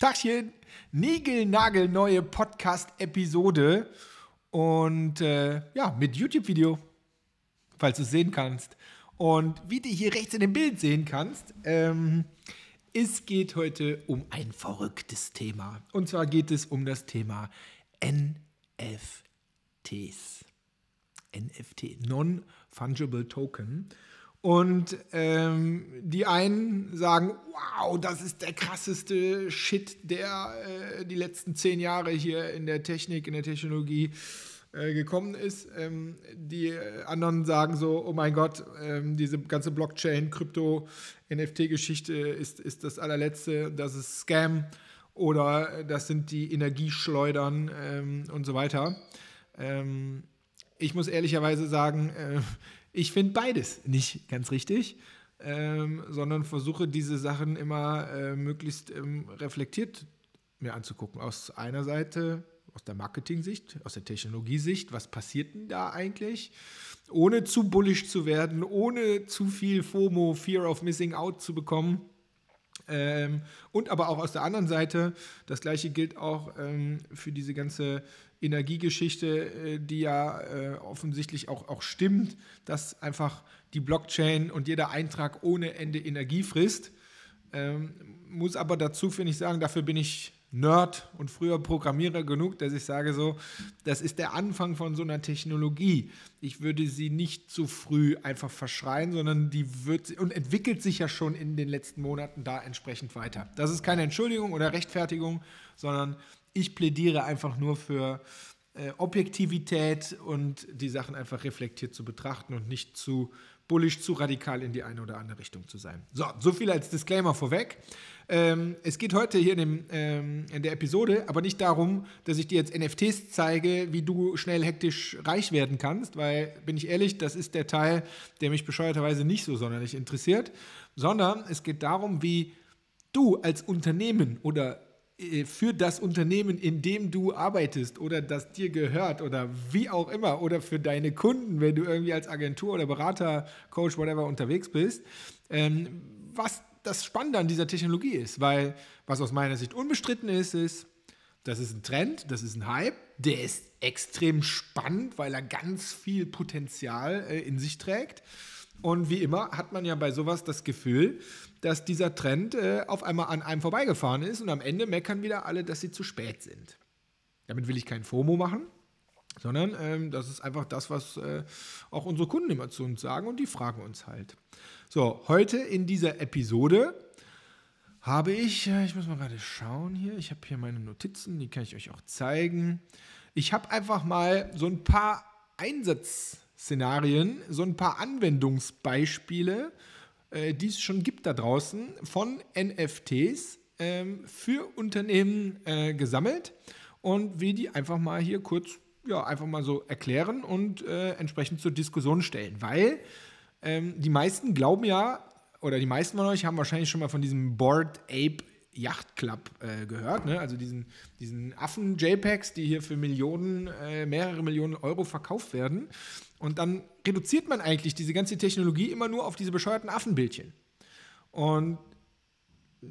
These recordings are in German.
Tachchen, niegelnagelneue Podcast-Episode und äh, ja, mit YouTube-Video, falls du es sehen kannst. Und wie du hier rechts in dem Bild sehen kannst, ähm, es geht heute um ein verrücktes Thema. Und zwar geht es um das Thema NFTs. NFT, Non-Fungible Token. Und ähm, die einen sagen, wow, das ist der krasseste Shit, der äh, die letzten zehn Jahre hier in der Technik, in der Technologie äh, gekommen ist. Ähm, die anderen sagen so, oh mein Gott, ähm, diese ganze Blockchain, Krypto, NFT-Geschichte ist, ist das allerletzte, das ist Scam oder das sind die Energieschleudern ähm, und so weiter. Ich muss ehrlicherweise sagen, äh, ich finde beides nicht ganz richtig, ähm, sondern versuche diese Sachen immer äh, möglichst ähm, reflektiert mir anzugucken. Aus einer Seite, aus der Marketing-Sicht, aus der Technologiesicht, was passiert denn da eigentlich? Ohne zu bullish zu werden, ohne zu viel FOMO, Fear of Missing Out zu bekommen. Ähm, und aber auch aus der anderen Seite, das gleiche gilt auch ähm, für diese ganze Energiegeschichte, äh, die ja äh, offensichtlich auch, auch stimmt, dass einfach die Blockchain und jeder Eintrag ohne Ende Energie frisst. Ähm, muss aber dazu, finde ich, sagen, dafür bin ich Nerd und früher Programmierer genug, dass ich sage so, das ist der Anfang von so einer Technologie. Ich würde sie nicht zu früh einfach verschreien, sondern die wird und entwickelt sich ja schon in den letzten Monaten da entsprechend weiter. Das ist keine Entschuldigung oder Rechtfertigung, sondern ich plädiere einfach nur für äh, Objektivität und die Sachen einfach reflektiert zu betrachten und nicht zu bullisch, zu radikal in die eine oder andere Richtung zu sein. So, so viel als Disclaimer vorweg. Ähm, es geht heute hier in, dem, ähm, in, der Episode aber nicht darum, dass ich dir jetzt NFTs zeige, wie du schnell hektisch reich werden kannst, weil, bin ich ehrlich, das ist der Teil, der mich bescheuerterweise nicht so sonderlich interessiert, sondern es geht darum, wie du als Unternehmen oder für das Unternehmen, in dem du arbeitest oder das dir gehört oder wie auch immer oder für deine Kunden, wenn du irgendwie als Agentur oder Berater, Coach, whatever unterwegs bist, ähm, was das Spannende an dieser Technologie ist, weil was aus meiner Sicht unbestritten ist, ist, das ist ein Trend, das ist ein Hype, der ist extrem spannend, weil er ganz viel Potenzial äh, in sich trägt. Und wie immer hat man ja bei sowas das Gefühl, dass dieser Trend äh, auf einmal an einem vorbeigefahren ist und am Ende meckern wieder alle, dass sie zu spät sind. Damit will ich kein FOMO machen, sondern ähm, das ist einfach das, was äh, auch unsere Kunden immer zu uns sagen und die fragen uns halt. So, heute in dieser Episode habe ich, äh, ich muss mal gerade schauen hier, ich habe hier meine Notizen, die kann ich euch auch zeigen. Ich habe einfach mal so ein paar Einsatzszenarien, so ein paar Anwendungsbeispiele äh, die es schon gibt da draußen, von NFTs ähm, für Unternehmen äh, gesammelt und will die einfach mal hier kurz, ja, einfach mal so erklären und äh, entsprechend zur Diskussion stellen. Weil ähm, die meisten glauben ja, oder die meisten von euch haben wahrscheinlich schon mal von diesem Board Ape Yacht Club äh, gehört, ne? also diesen, diesen Affen-JPEGs, die hier für Millionen, äh, mehrere Millionen Euro verkauft werden. Und dann reduziert man eigentlich diese ganze Technologie immer nur auf diese bescheuerten Affenbildchen. Und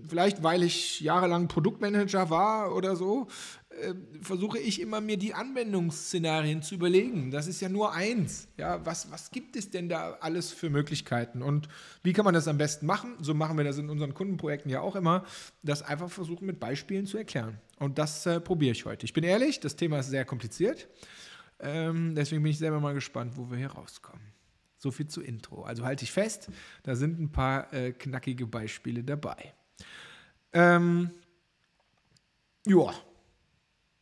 vielleicht weil ich jahrelang Produktmanager war oder so, äh, versuche ich immer mir die Anwendungsszenarien zu überlegen. Das ist ja nur eins. Ja, was, was gibt es denn da alles für Möglichkeiten und wie kann man das am besten machen? So machen wir das in unseren Kundenprojekten ja auch immer, das einfach versuchen mit Beispielen zu erklären. Und das äh, probiere ich heute. Ich bin ehrlich, das Thema ist sehr kompliziert. Ähm, deswegen bin ich selber mal gespannt, wo wir hier rauskommen. So viel zu Intro. Also halte ich fest, da sind ein paar äh, knackige Beispiele dabei. Ähm, ja,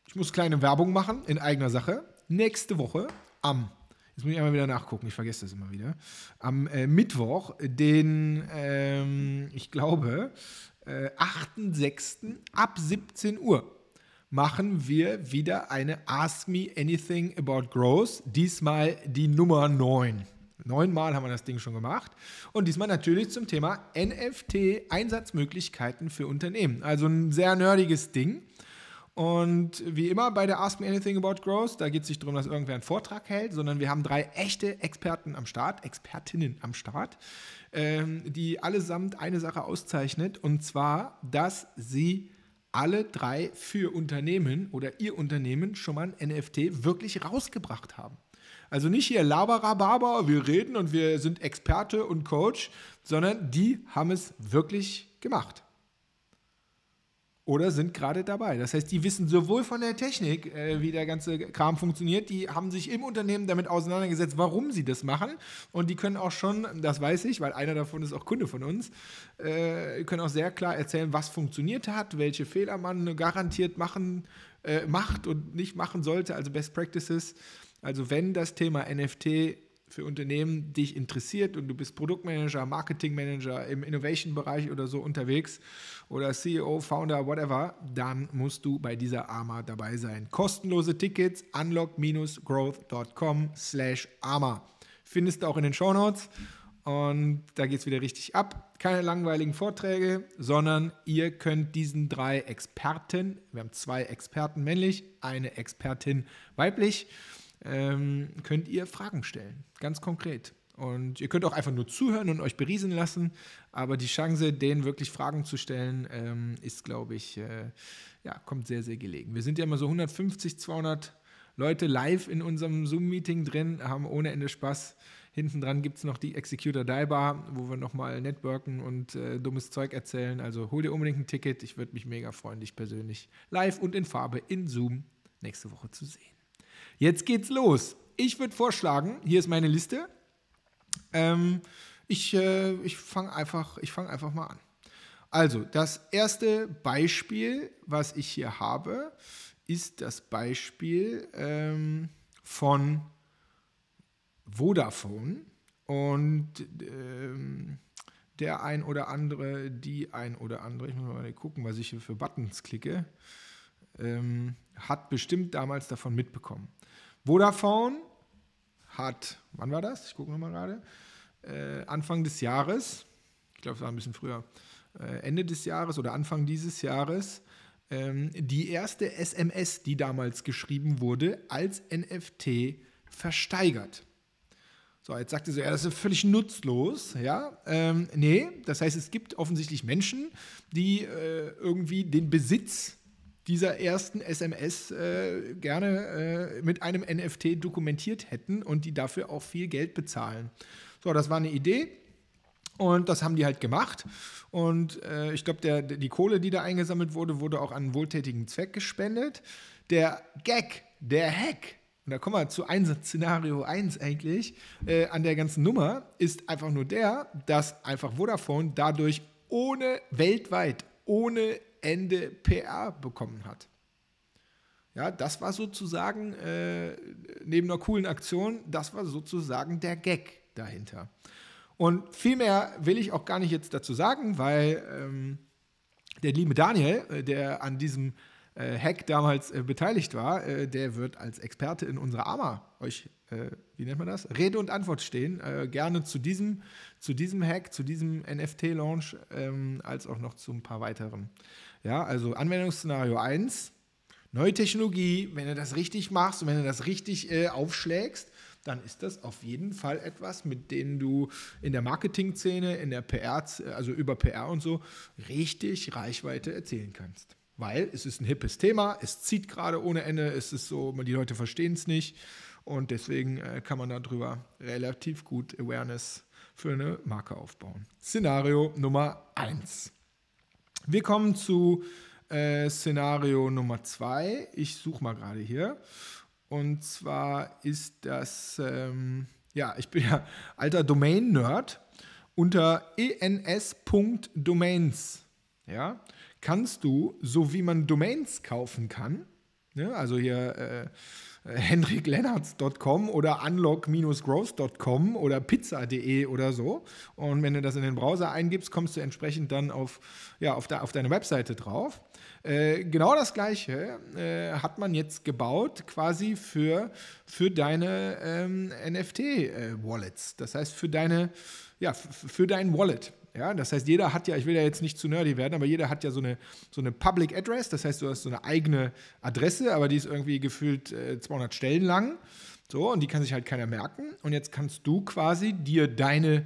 ich muss kleine Werbung machen in eigener Sache. Nächste Woche am, jetzt muss ich einmal wieder nachgucken, ich vergesse das immer wieder, am äh, Mittwoch, den, ähm, ich glaube, äh, 8.6. ab 17 Uhr machen wir wieder eine Ask Me Anything About Growth. Diesmal die Nummer 9. Neunmal haben wir das Ding schon gemacht. Und diesmal natürlich zum Thema NFT-Einsatzmöglichkeiten für Unternehmen. Also ein sehr nerdiges Ding. Und wie immer bei der Ask Me Anything About Growth, da geht es nicht darum, dass irgendwer einen Vortrag hält, sondern wir haben drei echte Experten am Start, Expertinnen am Start, ähm, die allesamt eine Sache auszeichnet, und zwar, dass sie alle drei für Unternehmen oder ihr Unternehmen schon mal ein NFT wirklich rausgebracht haben. Also nicht hier Laberababa, wir reden und wir sind Experte und Coach, sondern die haben es wirklich gemacht oder sind gerade dabei. Das heißt, die wissen sowohl von der Technik, äh, wie der ganze Kram funktioniert, die haben sich im Unternehmen damit auseinandergesetzt, warum sie das machen. Und die können auch schon, das weiß ich, weil einer davon ist auch Kunde von uns, äh, können auch sehr klar erzählen, was funktioniert hat, welche Fehler man garantiert machen, äh, macht und nicht machen sollte, also Best Practices. Also wenn das Thema NFT für Unternehmen dich interessiert und du bist Produktmanager, Marketingmanager im Innovation-Bereich oder so unterwegs oder CEO, Founder, whatever, dann musst du bei dieser AMA dabei sein. Kostenlose Tickets unlock-growth.com slash AMA. Findest du auch in den Show Notes und da geht es wieder richtig ab. Keine langweiligen Vorträge, sondern ihr könnt diesen drei Experten, wir haben zwei Experten männlich, eine Expertin weiblich, ähm, könnt ihr Fragen stellen, ganz konkret. Und ihr könnt auch einfach nur zuhören und euch beriesen lassen, aber die Chance, denen wirklich Fragen zu stellen, ähm, ist, glaube ich, äh, ja, kommt sehr, sehr gelegen. Wir sind ja immer so 150, 200 Leute live in unserem Zoom-Meeting drin, haben ohne Ende Spaß. Hinten dran gibt es noch die Executor Die Bar, wo wir nochmal networken und äh, dummes Zeug erzählen. Also hol dir unbedingt ein Ticket. Ich würde mich mega freuen, dich persönlich live und in Farbe in Zoom nächste Woche zu sehen. Jetzt geht's los. Ich würde vorschlagen, hier ist meine Liste. Ähm, ich äh, ich fange einfach, fang einfach mal an. Also, das erste Beispiel, was ich hier habe, ist das Beispiel ähm, von Vodafone. Und ähm, der ein oder andere, die ein oder andere, ich muss mal gucken, was ich hier für Buttons klicke, ähm, hat bestimmt damals davon mitbekommen. Vodafone hat, wann war das? Ich gucke nochmal gerade. Äh, Anfang des Jahres, ich glaube, es war ein bisschen früher, äh, Ende des Jahres oder Anfang dieses Jahres, ähm, die erste SMS, die damals geschrieben wurde, als NFT versteigert. So, jetzt sagte sie, ja, das ist völlig nutzlos. Ja, ähm, nee, das heißt, es gibt offensichtlich Menschen, die äh, irgendwie den Besitz dieser ersten SMS äh, gerne äh, mit einem NFT dokumentiert hätten und die dafür auch viel Geld bezahlen. So, das war eine Idee. Und das haben die halt gemacht. Und äh, ich glaube, die Kohle, die da eingesammelt wurde, wurde auch an einen wohltätigen Zweck gespendet. Der Gag, der Hack, und da kommen wir zu Einsatz Szenario 1 eigentlich, äh, an der ganzen Nummer, ist einfach nur der, dass einfach Vodafone dadurch ohne weltweit, ohne Ende PR bekommen hat. Ja, das war sozusagen, äh, neben einer coolen Aktion, das war sozusagen der Gag dahinter. Und viel mehr will ich auch gar nicht jetzt dazu sagen, weil ähm, der liebe Daniel, äh, der an diesem äh, Hack damals äh, beteiligt war, äh, der wird als Experte in unserer AMA euch, äh, wie nennt man das, Rede und Antwort stehen. Gerne zu diesem, zu diesem Hack, zu diesem NFT-Launch, ähm, als auch noch zu ein paar weiteren. Ja, also Anwendungsszenario 1, neue Technologie, wenn du das richtig machst und wenn du das richtig äh, aufschlägst, dann ist das auf jeden Fall etwas, mit dem du in der Marketing-Szene, in der PR, also über PR und so, richtig Reichweite erzielen kannst. Weil es ist ein hippes Thema, es zieht gerade ohne Ende, es ist so, die Leute verstehen es nicht und deswegen äh, kann man darüber relativ gut Awareness für eine Marke aufbauen. Szenario Nummer 1. Wir kommen zu äh, Szenario Nummer zwei. Ich suche mal gerade hier. Und zwar ist das, ähm, ja, ich bin ja alter Domain-Nerd. Unter ens.domains, ja, kannst du, so wie man Domains kaufen kann, ne, also hier äh, henriklennartz.com oder unlock-growth.com oder pizza.de oder so. Und wenn du das in den Browser eingibst, kommst du entsprechend dann auf, ja, auf, de, auf deine Webseite drauf. Äh, genau das gleiche äh, hat man jetzt gebaut quasi für, für deine ähm, NFT-Wallets. Äh, das heißt, für deine, ja, für dein Wallet. Ja, das heißt, jeder hat ja, ich will ja jetzt nicht zu nerdy werden, aber jeder hat ja so eine, so eine Public Address, das heißt, du hast so eine eigene Adresse, aber die ist irgendwie gefühlt äh, 200 Stellen lang. So, und die kann sich halt keiner merken. Und jetzt kannst du quasi dir deine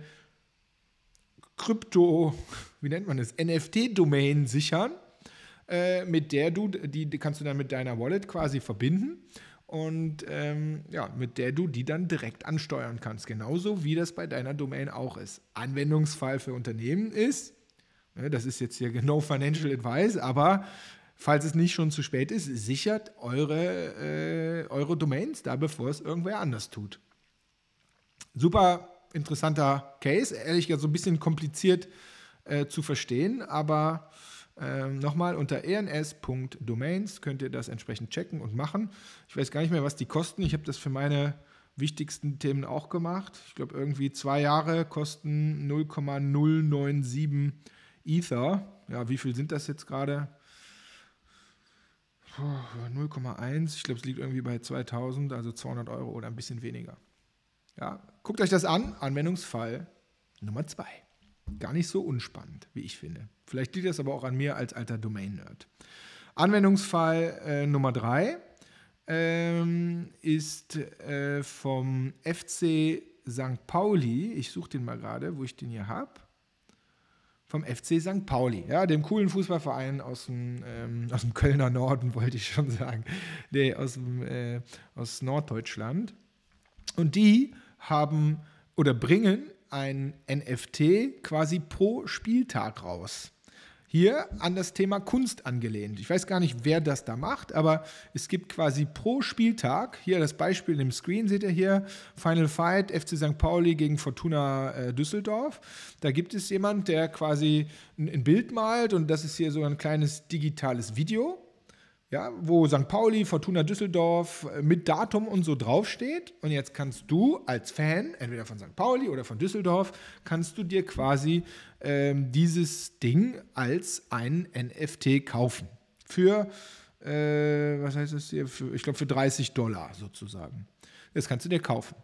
Krypto, wie nennt man das, NFT-Domain sichern äh, mit der du, die, die kannst du dann mit deiner Wallet quasi verbinden und ähm, ja, mit der du die dann direkt ansteuern kannst. Genauso wie das bei deiner Domain auch ist. Anwendungsfall für Unternehmen ist, ne, das ist jetzt hier no financial advice, aber falls es nicht schon zu spät ist, sichert eure, äh, eure Domains da, bevor es irgendwer anders tut. Super interessanter Case, ehrlich gesagt so ein bisschen kompliziert äh, zu verstehen, aber ähm, Nochmal, unter ens.domains könnt ihr das entsprechend checken und machen. Ich weiß gar nicht mehr, was die kosten. Ich habe das für meine wichtigsten Themen auch gemacht. Ich glaube, irgendwie zwei Jahre kosten 0,097 Ether. Ja, wie viel sind das jetzt gerade? 0,1. Ich glaube, es liegt irgendwie bei 2000, also 200 Euro oder ein bisschen weniger. Ja, guckt euch das an. Anwendungsfall Nummer zwei. Gar nicht so unspannend, wie ich finde. Vielleicht liegt das aber auch an mir als alter Domain-Nerd. Anwendungsfall äh, Nummer drei ähm, ist äh, vom FC St. Pauli. Ich suche den mal gerade, wo ich den hier habe. Vom FC St. Pauli, ja, dem coolen Fußballverein aus dem, ähm, aus dem Kölner Norden, wollte ich schon sagen. Nee, aus, dem, äh, aus Norddeutschland. Und die haben oder bringen ein NFT quasi pro Spieltag raus. Hier an das Thema Kunst angelehnt. Ich weiß gar nicht, wer das da macht, aber es gibt quasi pro Spieltag, hier das Beispiel im Screen seht ihr hier, Final Fight FC St. Pauli gegen Fortuna äh, Düsseldorf. Da gibt es jemand, der quasi ein, ein Bild malt und das ist hier so ein kleines digitales Video ja, wo St. Pauli, Fortuna Düsseldorf äh, mit Datum und so draufsteht. Und jetzt kannst du als Fan, entweder von St. Pauli oder von Düsseldorf, kannst du dir quasi ähm, dieses Ding als ein NFT kaufen. Für, äh, was heißt das hier? Für, ich glaube, für 30 Dollar sozusagen. Das kannst du dir kaufen.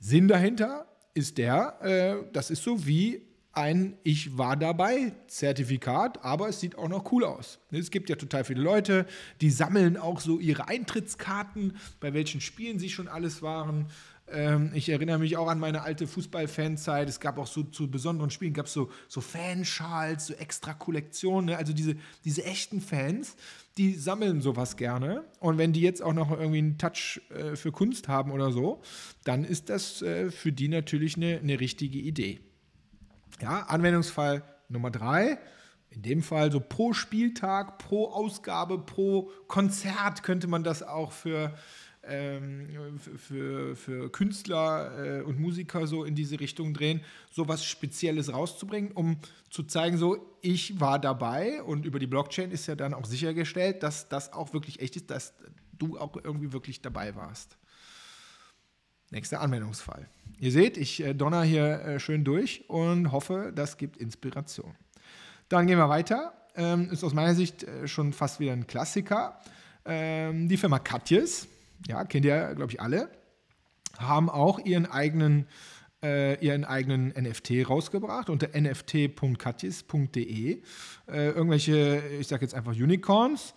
Sinn dahinter ist der, äh, das ist so wie ein Ich war dabei Zertifikat, aber es sieht auch noch cool aus. Es gibt ja total viele Leute, die sammeln auch so ihre Eintrittskarten, bei welchen Spielen sie schon alles waren. Ähm, ich erinnere mich auch an meine alte Fußball-Fanzeit. Es gab auch so zu besonderen Spielen, gab es so, so Fanschals, so extra Kollektionen. Ne? Also diese, diese echten Fans, die sammeln sowas gerne. Und wenn die jetzt auch noch irgendwie einen Touch äh, für Kunst haben oder so, dann ist das äh, für die natürlich eine, eine richtige Idee. Ja, Anwendungsfall Nummer drei. In dem Fall so pro Spieltag, pro Ausgabe, pro Konzert könnte man das auch für, ähm, für, für Künstler äh, und Musiker so in diese Richtung drehen, so was Spezielles rauszubringen, um zu zeigen, so ich war dabei und über die Blockchain ist ja dann auch sichergestellt, dass das auch wirklich echt ist, dass du auch irgendwie wirklich dabei warst. Nächster Anwendungsfall. Ihr seht, ich äh, donner hier äh, schön durch und hoffe, das gibt Inspiration. Dann gehen wir weiter. Ähm, ist aus meiner Sicht äh, schon fast wieder ein Klassiker. Ähm, die Firma Katjes, ja, kennt ihr, glaube ich, alle, haben auch ihren eigenen, ihren eigenen NFT rausgebracht unter nft.katjes.de. Irgendwelche, ich sage jetzt einfach Unicorns.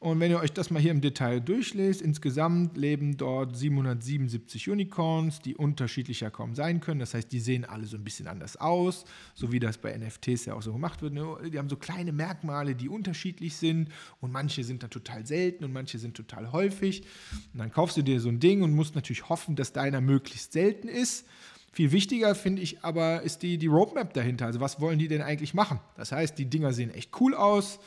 Und wenn ihr euch das mal hier im Detail durchlest, insgesamt leben dort 777 Unicorns, die unterschiedlicher kaum sein können. Das heißt, die sehen alle so ein bisschen anders aus, so wie das bei NFTs ja auch so gemacht wird. Die haben so kleine Merkmale, die unterschiedlich sind und manche sind dann total selten und manche sind total häufig. Und dann kaufst du dir so ein Ding und musst natürlich hoffen, dass deiner möglichst selten ist. Viel wichtiger finde ich aber ist die, die Roadmap dahinter. Also was wollen die denn eigentlich machen? Das heißt, die Dinger sehen echt cool aus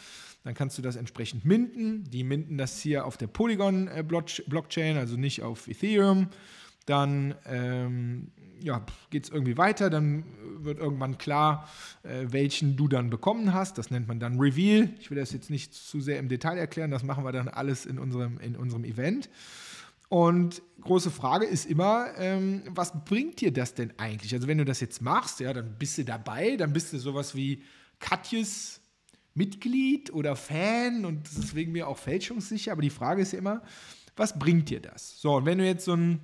dann kannst du das entsprechend minden. Die minden das hier auf der Polygon-Blockchain, also nicht auf Ethereum. Dann ähm, ja, geht es irgendwie weiter, dann wird irgendwann klar, äh, welchen du dann bekommen hast. Das nennt man dann Reveal. Ich will das jetzt nicht zu sehr im Detail erklären, das machen wir dann alles in unserem, in unserem Event. Und große Frage ist immer, ähm, was bringt dir das denn eigentlich? Also wenn du das jetzt machst, ja, dann bist du dabei, dann bist du sowas wie Katjes Mitglied oder Fan und das ist wegen mir auch fälschungssicher. Aber die Frage ist ja immer, was bringt dir das? So, und wenn du jetzt so einen,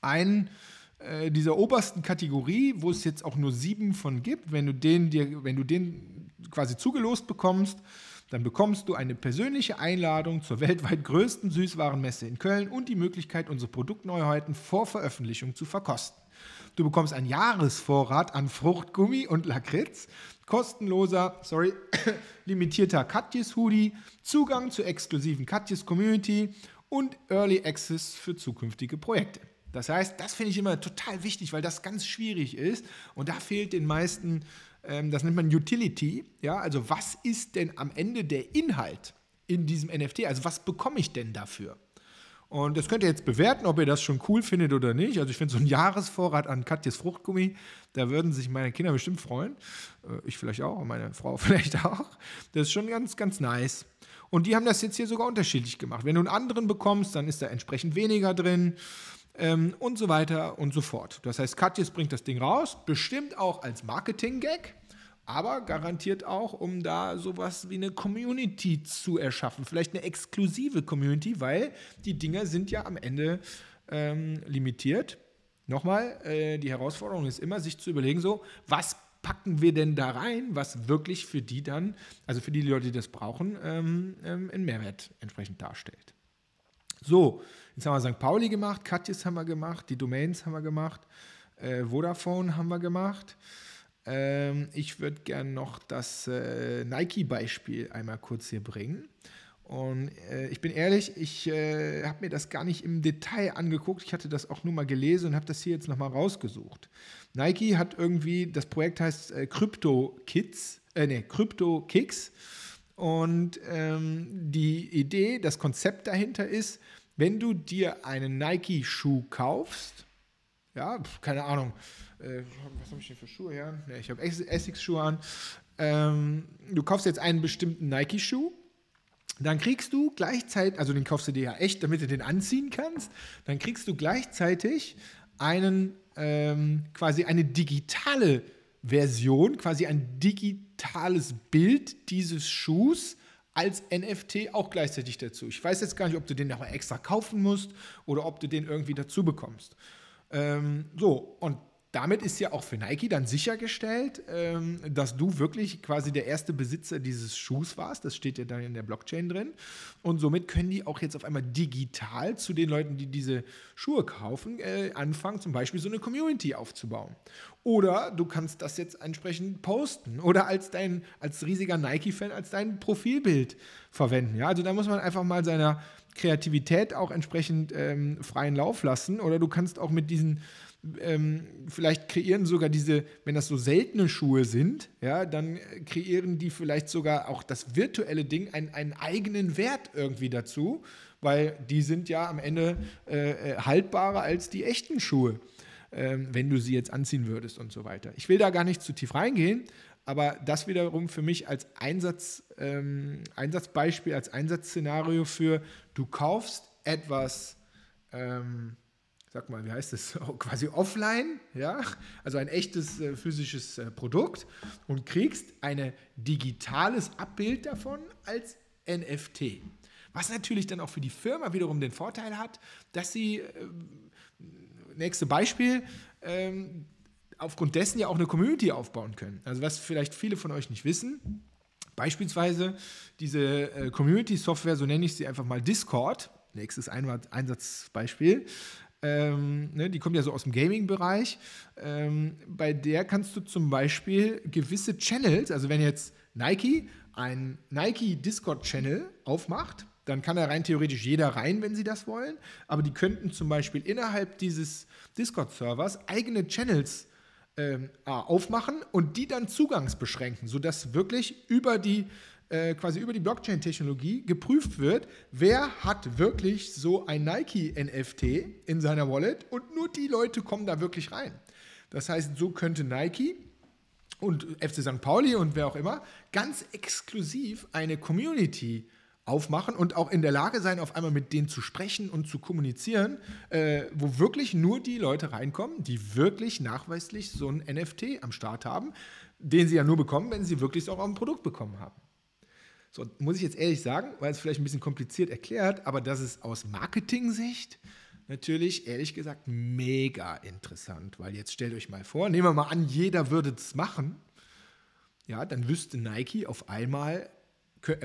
einen äh, dieser obersten Kategorie, wo es jetzt auch nur sieben von gibt, wenn du den dir, wenn du den quasi zugelost bekommst, dann bekommst du eine persönliche Einladung zur weltweit größten Süßwarenmesse in Köln und die Möglichkeit, unsere Produktneuheiten vor Veröffentlichung zu verkosten. Du bekommst einen Jahresvorrat an Fruchtgummi und Lakritz, kostenloser, sorry, limitierter Katjes-Hoodie, Zugang zur exklusiven Katjes-Community und Early Access für zukünftige Projekte. Das heißt, das finde ich immer total wichtig, weil das ganz schwierig ist und da fehlt den meisten, ähm, das nennt man Utility, ja, also was ist denn am Ende der Inhalt in diesem NFT, also was bekomme ich denn dafür? Und das könnt ihr jetzt bewerten, ob ihr das schon cool findet oder nicht. Also ich finde so ein Jahresvorrat an Katjes Fruchtgummi, da würden sich meine Kinder bestimmt freuen. Äh, ich vielleicht auch, meine Frau vielleicht auch. Das ist schon ganz, ganz nice. Und die haben das jetzt hier sogar unterschiedlich gemacht. Wenn du einen anderen bekommst, dann ist da entsprechend weniger drin ähm, und so weiter und so fort. Das heißt, Katjes bringt das Ding raus, bestimmt auch als Marketing-Gag, aber garantiert auch, um da sowas wie eine Community zu erschaffen. Vielleicht eine exklusive Community, weil die Dinger sind ja am Ende ähm, limitiert. Nochmal, äh, die Herausforderung ist immer, sich zu überlegen, so, was packen wir denn da rein, was wirklich für die dann, also für die Leute, die das brauchen, ähm, ähm, einen Mehrwert entsprechend darstellt. So, jetzt haben wir St. Pauli gemacht, Katjes haben wir gemacht, die Domains haben wir gemacht, äh, Vodafone haben wir gemacht. Ähm, ich würde gerne noch das äh, Nike-Beispiel einmal kurz hier bringen. Und äh, ich bin ehrlich, ich äh, habe mir das gar nicht im Detail angeguckt. Ich hatte das auch nur mal gelesen und habe das hier jetzt nochmal rausgesucht. Nike hat irgendwie, das Projekt heißt äh, Crypto Kids, äh, nee, Crypto Kicks. Und ähm, die Idee, das Konzept dahinter ist, wenn du dir einen Nike-Schuh kaufst, ja, keine Ahnung, äh, was habe ich denn für Schuhe her? Ja, ich habe Essex-Schuhe an. Ähm, du kaufst jetzt einen bestimmten Nike-Schuh, dann kriegst du gleichzeitig, also den kaufst du dir ja echt, damit du den anziehen kannst, dann kriegst du gleichzeitig einen, ähm, quasi eine digitale Version, quasi ein digitales Bild dieses Schuhs als NFT auch gleichzeitig dazu. Ich weiß jetzt gar nicht, ob du den nochmal extra kaufen musst oder ob du den irgendwie dazu bekommst. Ähm, so, und damit ist ja auch für Nike dann sichergestellt, ähm, dass du wirklich quasi der erste Besitzer dieses Schuhs warst. Das steht ja dann in der Blockchain drin. Und somit können die auch jetzt auf einmal digital zu den Leuten, die diese Schuhe kaufen, äh, anfangen, zum Beispiel so eine Community aufzubauen. Oder du kannst das jetzt entsprechend posten oder als dein, als riesiger Nike-Fan, als dein Profilbild verwenden. Ja, also da muss man einfach mal seiner Kreativität auch entsprechend ähm, freien Lauf lassen. Oder du kannst auch mit diesen ähm, vielleicht kreieren sogar diese, wenn das so seltene Schuhe sind, ja, dann kreieren die vielleicht sogar auch das virtuelle Ding einen, einen eigenen Wert irgendwie dazu, weil die sind ja am Ende äh, äh haltbarer als die echten Schuhe, äh, wenn du sie jetzt anziehen würdest und so weiter. Ich will da gar nicht zu tief reingehen, aber das wiederum für mich als Einsatz, ähm, Einsatzbeispiel, als Einsatzszenario für, du kaufst etwas, ähm, sag mal, wie heißt das, quasi offline, ja, also ein echtes äh, physisches äh, Produkt und kriegst ein digitales Abbild davon als NFT. Was natürlich dann auch für die Firma wiederum den Vorteil hat, dass sie, äh, nächste Beispiel, ähm, aufgrund dessen ja auch eine Community aufbauen können. Also was vielleicht viele von euch nicht wissen, beispielsweise diese äh, Community-Software, so nenne ich sie einfach mal Discord, nächstes Einsatzbeispiel, ähm, ne, die kommt ja so aus dem Gaming-Bereich. Ähm, bei der kannst du zum Beispiel gewisse Channels, also wenn jetzt Nike einen Nike Discord-Channel aufmacht, dann kann da rein theoretisch jeder rein, wenn sie das wollen. Aber die könnten zum Beispiel innerhalb dieses Discord-Servers eigene Channels ähm, aufmachen und die dann zugangsbeschränken, sodass wirklich über die äh, quasi über die Blockchain-Technologie geprüft wird, wer hat wirklich so ein Nike-NFT in seiner Wallet und nur die Leute kommen da wirklich rein. Das heißt, so könnte Nike und FC St. Pauli und wer auch immer ganz exklusiv eine Community aufmachen und auch in der Lage sein, auf einmal mit denen zu sprechen und zu kommunizieren, äh, wo wirklich nur die Leute reinkommen, die wirklich nachweislich so ein NFT am Start haben, den sie ja nur bekommen, wenn sie wirklich auch ein Produkt bekommen haben. So, muss ich jetzt ehrlich sagen, weil es vielleicht ein bisschen kompliziert erklärt, aber das ist aus Marketing-Sicht natürlich, ehrlich gesagt, mega interessant. Weil jetzt stellt euch mal vor, nehmen wir mal an, jeder würde es machen. Ja, dann wüsste Nike auf einmal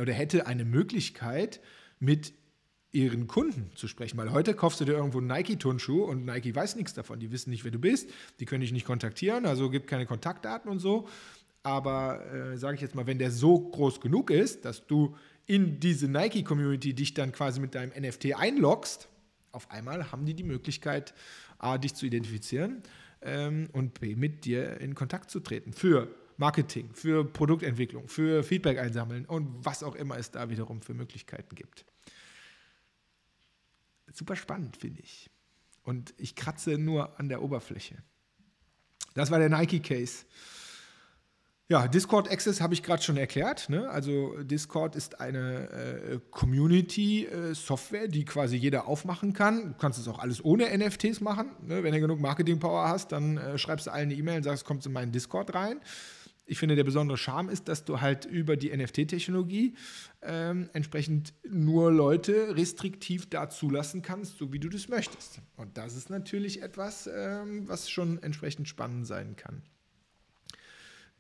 oder hätte eine Möglichkeit, mit ihren Kunden zu sprechen. Weil heute kaufst du dir irgendwo einen Nike-Turnschuh und Nike weiß nichts davon. Die wissen nicht, wer du bist, die können dich nicht kontaktieren, also gibt keine Kontaktdaten und so. Aber äh, sage ich jetzt mal, wenn der so groß genug ist, dass du in diese Nike-Community dich dann quasi mit deinem NFT einloggst, auf einmal haben die die Möglichkeit, A, dich zu identifizieren ähm, und B, mit dir in Kontakt zu treten für Marketing, für Produktentwicklung, für Feedback einsammeln und was auch immer es da wiederum für Möglichkeiten gibt. Super spannend, finde ich. Und ich kratze nur an der Oberfläche. Das war der Nike-Case. Ja, Discord Access habe ich gerade schon erklärt. Ne? Also Discord ist eine äh, Community-Software, äh, die quasi jeder aufmachen kann. Du kannst es auch alles ohne NFTs machen. Ne? Wenn du genug Marketing-Power hast, dann äh, schreibst du allen eine E-Mail und sagst, kommst in meinen Discord rein. Ich finde, der besondere Charme ist, dass du halt über die NFT-Technologie ähm, entsprechend nur Leute restriktiv da zulassen kannst, so wie du das möchtest. Und das ist natürlich etwas, ähm, was schon entsprechend spannend sein kann.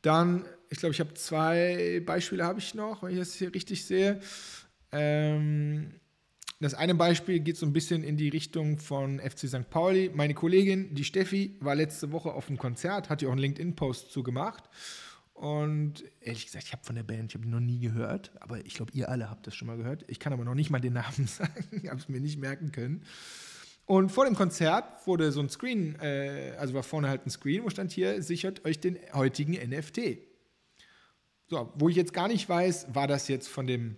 Dann, ich glaube, ich habe zwei Beispiele habe ich noch, wenn ich das hier richtig sehe. Ähm, das eine Beispiel geht so ein bisschen in die Richtung von FC St. Pauli. Meine Kollegin, die Steffi, war letzte Woche auf einem Konzert, hat ja auch einen LinkedIn-Post zu gemacht. Und ehrlich gesagt, ich habe von der Band, ich habe die noch nie gehört, aber ich glaube, ihr alle habt das schon mal gehört. Ich kann aber noch nicht mal den Namen sagen, habe es mir nicht merken können. Und vor dem Konzert wurde so ein Screen, äh, also war vorne halt ein Screen, wo stand hier, sichert euch den heutigen NFT. So, wo ich jetzt gar nicht weiß, war das jetzt von dem,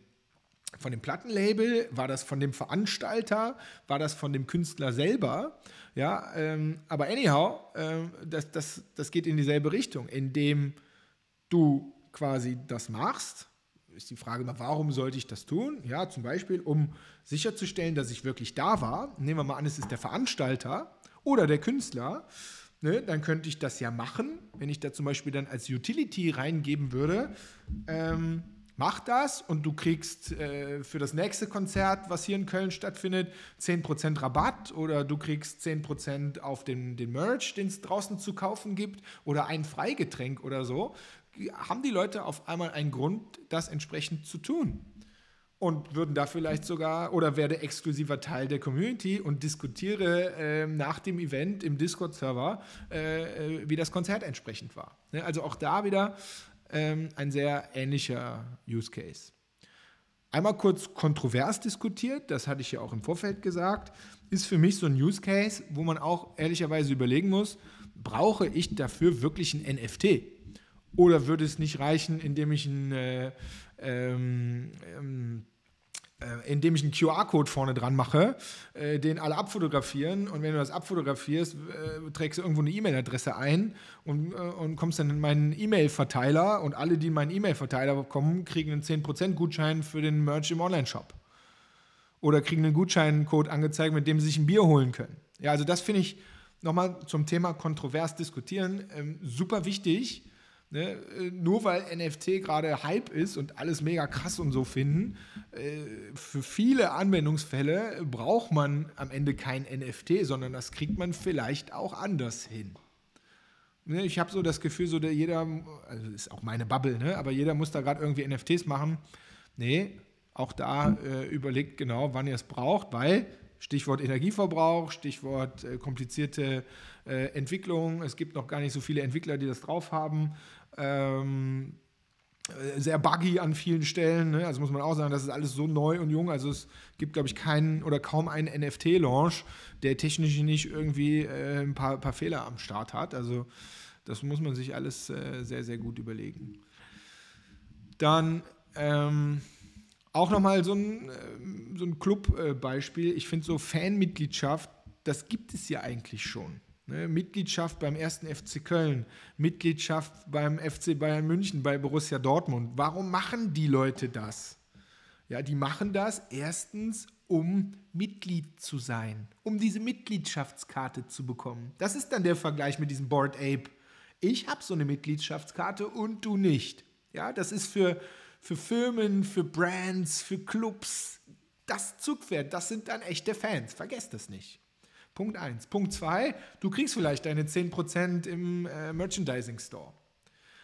von dem Plattenlabel, war das von dem Veranstalter, war das von dem Künstler selber? Ja, ähm, aber anyhow, äh, das, das, das geht in dieselbe Richtung, indem du quasi das machst ist die Frage immer, warum sollte ich das tun? Ja, zum Beispiel, um sicherzustellen, dass ich wirklich da war. Nehmen wir mal an, es ist der Veranstalter oder der Künstler. Ne, dann könnte ich das ja machen, wenn ich da zum Beispiel dann als Utility reingeben würde. Ähm, mach das und du kriegst äh, für das nächste Konzert, was hier in Köln stattfindet, 10% Rabatt oder du kriegst 10% auf den, den Merch, den es draußen zu kaufen gibt oder ein Freigetränk oder so haben die Leute auf einmal einen Grund, das entsprechend zu tun. Und würden da vielleicht sogar oder werde exklusiver Teil der Community und diskutiere äh, nach dem Event im Discord-Server, äh, äh, wie das Konzert entsprechend war. Ne? Also auch da wieder ähm, ein sehr ähnlicher Use Case. Einmal kurz kontrovers diskutiert, das hatte ich ja auch im Vorfeld gesagt, ist für mich so ein Use Case, wo man auch ehrlicherweise überlegen muss, brauche ich dafür wirklich ein NFT? Oder würde es nicht reichen, indem ich ein äh, ähm, ähm, äh, indem ich einen QR-Code vorne dran mache, äh, den alle abfotografieren und wenn du das abfotografierst, äh, trägst du irgendwo eine E-Mail-Adresse ein und, und kommst dann in meinen E-Mail-Verteiler und alle, die in meinen E-Mail-Verteiler kommen, kriegen einen 10% Gutschein für den Merch im Online-Shop. Oder kriegen einen Gutscheincode angezeigt, mit dem sie sich ein Bier holen können. Ja, also das finde ich nochmal zum Thema kontrovers diskutieren ähm, super wichtig Ne? Äh, nur weil NFT gerade Hype ist und alles mega krass und so finden, äh, für viele Anwendungsfälle braucht man am Ende kein NFT, sondern das kriegt man vielleicht auch anders hin. Ne? Ich habe so das Gefühl, so der jeder, also ist auch meine Bubble, ne? aber jeder muss da gerade irgendwie NFTs machen. Nee, auch da äh, überlegt genau, wann ihr es braucht, weil Stichwort Energieverbrauch, Stichwort äh, komplizierte äh, Entwicklung. Es gibt noch gar nicht so viele Entwickler, die das drauf haben. Ähm, äh, sehr buggy an vielen Stellen. Ne? Also muss man auch sagen, das ist alles so neu und jung. Also es gibt, glaube ich, keinen oder kaum einen NFT-Launch, der technisch nicht irgendwie äh, ein paar, paar, Fehler am Start hat. Also das muss man sich alles äh, sehr, sehr gut überlegen. Dann ähm, auch nochmal so ein, äh, so ein Club-Beispiel. ich finde so Fanmitgliedschaft, das gibt es ja eigentlich schon. Ne, Mitgliedschaft beim ersten FC Köln, Mitgliedschaft beim FC Bayern München, bei Borussia Dortmund. Warum machen die Leute das? Ja, die machen das erstens, um Mitglied zu sein, um diese Mitgliedschaftskarte zu bekommen. Das ist dann der Vergleich mit diesem Board Ape. Ich habe so eine Mitgliedschaftskarte und du nicht. Ja, das ist für, für Firmen, für Brands, für Clubs das Zugpferd. Das sind dann echte Fans. Vergesst das nicht. Punkt 1. Punkt 2, du kriegst vielleicht deine 10% im äh, Merchandising Store.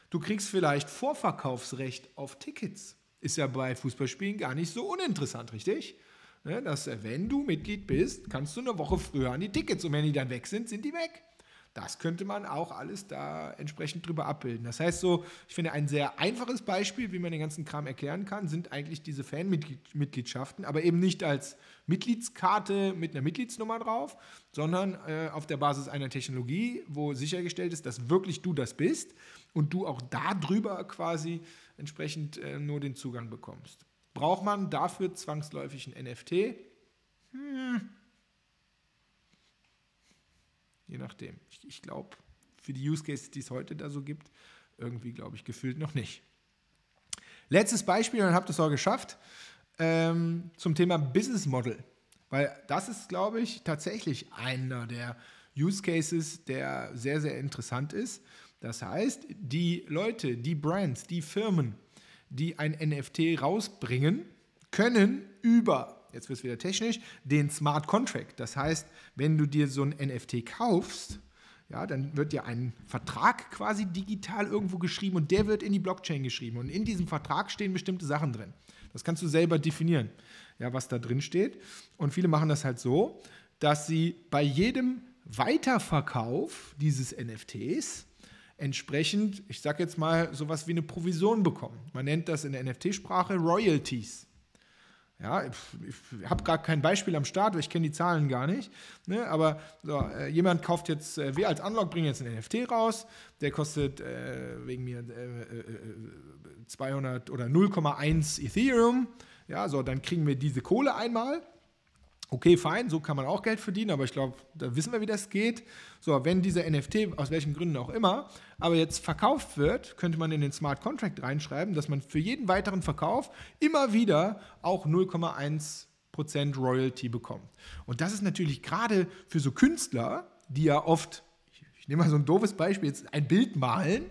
Du kriegst vielleicht Vorverkaufsrecht auf Tickets. Ist ja bei Fußballspielen gar nicht so uninteressant, richtig? ne, dass äh, wenn du Mitglied bist, kannst du eine Woche früher an die Tickets und wenn die dann weg sind, sind die weg. Das könnte man auch alles da entsprechend drüber abbilden. Das heißt so, ich finde ein sehr einfaches Beispiel, wie man den ganzen Kram erklären kann, sind eigentlich diese Fanmitgliedschaften, aber eben nicht als Mitgliedskarte mit einer Mitgliedsnummer drauf, sondern äh, auf der Basis einer Technologie, wo sichergestellt ist, dass wirklich du das bist und du auch darüber quasi entsprechend äh, nur den Zugang bekommst. Braucht man dafür zwangsläufig ein NFT? Hm. Je nachdem. Ich, ich glaube, für die Use Cases, die es heute da so gibt, irgendwie, glaube ich, gefühlt noch nicht. Letztes Beispiel, und dann habt ihr es auch geschafft, ähm, zum Thema Business Model. Weil das ist, glaube ich, tatsächlich einer der Use Cases, der sehr, sehr interessant ist. Das heißt, die Leute, die Brands, die Firmen, die ein NFT rausbringen, können über, jetzt wird es wieder technisch, den Smart Contract. Das heißt, wenn du dir so ein NFT kaufst, ja, dann wird ja ein Vertrag quasi digital irgendwo geschrieben und der wird in die Blockchain geschrieben. Und in diesem Vertrag stehen bestimmte Sachen drin. Das kannst du selber definieren, ja, was da drin steht. Und viele machen das halt so, dass sie bei jedem Weiterverkauf dieses NFTs entsprechend, ich sage jetzt mal, sowas wie eine Provision bekommen. Man nennt das in der NFT-Sprache Royalties. Ja, ich, habe gar kein Beispiel am Start, weil ich kenne die Zahlen gar nicht. Ne? Aber so, äh, jemand kauft jetzt, äh, wir als Unlock bringen jetzt ein NFT raus, der kostet äh, wegen mir 200 äh, äh, oder 0,1 Ethereum. Ja, so, dann kriegen wir diese Kohle einmal Okay, fein, so kann man auch Geld verdienen, aber ich glaube, da wissen wir, wie das geht. So, wenn dieser NFT, aus welchen Gründen auch immer, aber jetzt verkauft wird, könnte man in den Smart Contract reinschreiben, dass man für jeden weiteren Verkauf immer wieder auch 0,1% Royalty bekommt. Und das ist natürlich gerade für so Künstler, die ja oft, ich nehme mal so ein doofes Beispiel, jetzt ein Bild malen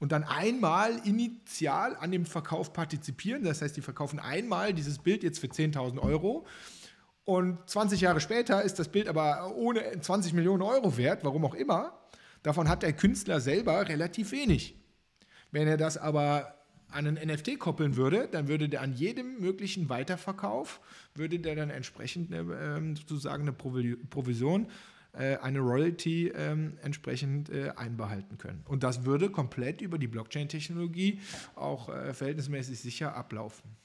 und dann einmal initial an dem Verkauf partizipieren. Das heißt, die verkaufen einmal dieses Bild jetzt für 10.000 Euro und 20 Jahre später ist das Bild aber ohne 20 Millionen Euro wert, warum auch immer. Davon hat der Künstler selber relativ wenig. Wenn er das aber an einen NFT koppeln würde, dann würde der an jedem möglichen Weiterverkauf, würde der dann entsprechend eine, ähm, sozusagen eine Provision, äh, eine Royalty ähm, entsprechend äh, einbehalten können. Und das würde komplett über die Blockchain-Technologie auch äh, verhältnismäßig sicher ablaufen.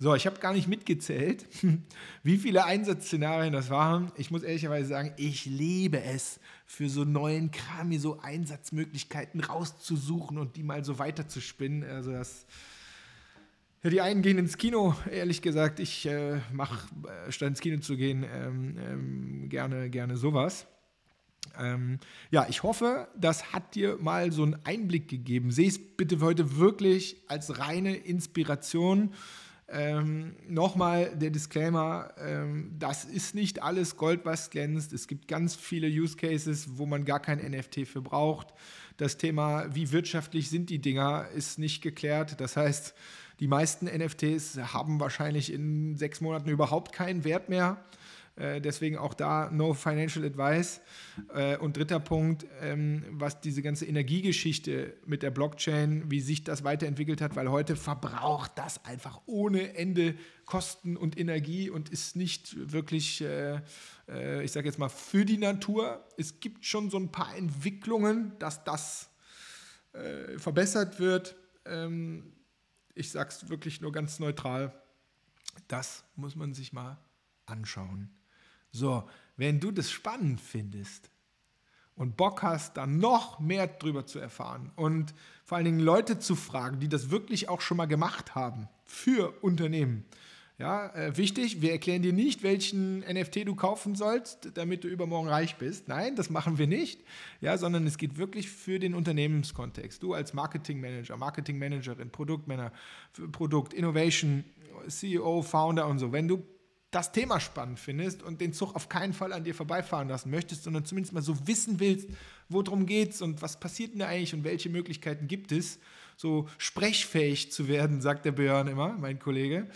So, ich habe gar nicht mitgezählt, wie viele Einsatzszenarien das waren. Ich muss ehrlicherweise sagen, ich liebe es, für so neuen Kram mir so Einsatzmöglichkeiten rauszusuchen und die mal so weiterzuspinnen. Also das, ja, die einen gehen ins Kino, ehrlich gesagt. Ich äh, mache, äh, statt ins Kino zu gehen, ähm, ähm, gerne, gerne sowas. Ähm, ja, ich hoffe, das hat dir mal so einen Einblick gegeben. Sehe es bitte heute wirklich als reine Inspiration. Ähm, Nochmal der Disclaimer, ähm, das ist nicht alles Gold, was glänzt. Es gibt ganz viele Use Cases, wo man gar kein NFT für braucht. Das Thema, wie wirtschaftlich sind die Dinger, ist nicht geklärt. Das heißt, die meisten NFTs haben wahrscheinlich in sechs Monaten überhaupt keinen Wert mehr. Äh, deswegen auch da no financial advice. Äh, und dritter Punkt, ähm, was diese ganze Energiegeschichte mit der Blockchain, wie sich das weiterentwickelt hat, weil heute verbraucht das einfach ohne Ende Kosten und Energie und ist nicht wirklich, äh, ich sage jetzt mal, für die Natur. Es gibt schon so ein paar Entwicklungen, dass das verbessert wird. Ähm, ich sage es wirklich nur ganz neutral. Das muss man sich mal anschauen. So, wenn du das spannend findest und Bock hast, da noch mehr drüber zu erfahren und vor allen Dingen Leute zu fragen, die das wirklich auch schon mal gemacht haben für Unternehmen. Ja, äh, wichtig, wir erklären dir nicht, welchen NFT du kaufen sollst, damit du übermorgen reich bist. Nein, das machen wir nicht, ja, sondern es geht wirklich für den Unternehmenskontext. Du als Marketingmanager, Marketingmanagerin, Produktmanager, Produkt, Innovation, CEO, Founder und so. Wenn du das Thema spannend findest und den Zug auf keinen Fall an dir vorbeifahren lassen möchtest, sondern zumindest mal so wissen willst, worum geht's und was passiert denn da eigentlich und welche Möglichkeiten gibt es, so sprechfähig zu werden, sagt der Björn immer, mein Kollege,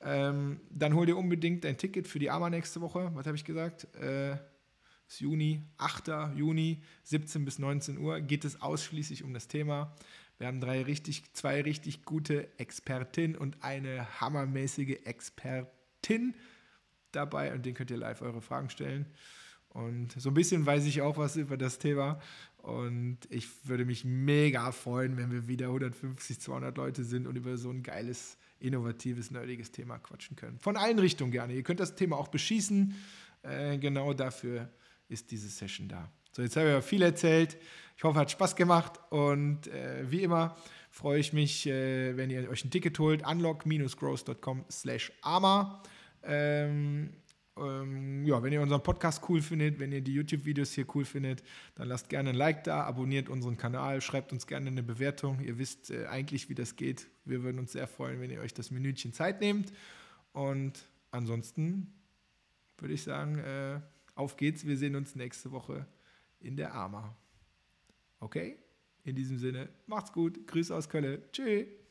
ähm, dann hol dir unbedingt dein Ticket für die AMA nächste Woche. Was habe ich gesagt? Äh, ist Juni, 8. Juni, 17 bis 19 Uhr, geht es ausschließlich um das Thema. Wir haben drei richtig, zwei richtig gute Expertinnen und eine hammermäßige Expertin dabei und den könnt ihr live eure Fragen stellen. Und so ein bisschen weiß ich auch was über das Thema. Und ich würde mich mega freuen, wenn wir wieder 150, 200 Leute sind und über so ein geiles, innovatives, nerdiges Thema quatschen können. Von allen Richtungen gerne. Ihr könnt das Thema auch beschießen. Äh, genau dafür ist diese Session da. So, jetzt habe ich viel erzählt. Ich hoffe, hat Spaß gemacht. Und äh, wie immer freue ich mich, äh, wenn ihr euch ein Ticket holt. unlock-growth.com slash arma. Ähm, ähm, ja, wenn ihr unseren Podcast cool findet, wenn ihr die YouTube-Videos hier cool findet, dann lasst gerne ein Like da, abonniert unseren Kanal, schreibt uns gerne eine Bewertung. Ihr wisst äh, eigentlich, wie das geht. Wir würden uns sehr freuen, wenn ihr euch das Minütchen Zeit nehmt. Und ansonsten würde ich sagen, äh, auf geht's. Wir sehen uns nächste Woche in der AMA. Okay? In diesem Sinne, macht's gut. Grüße aus Köln. Tschüss.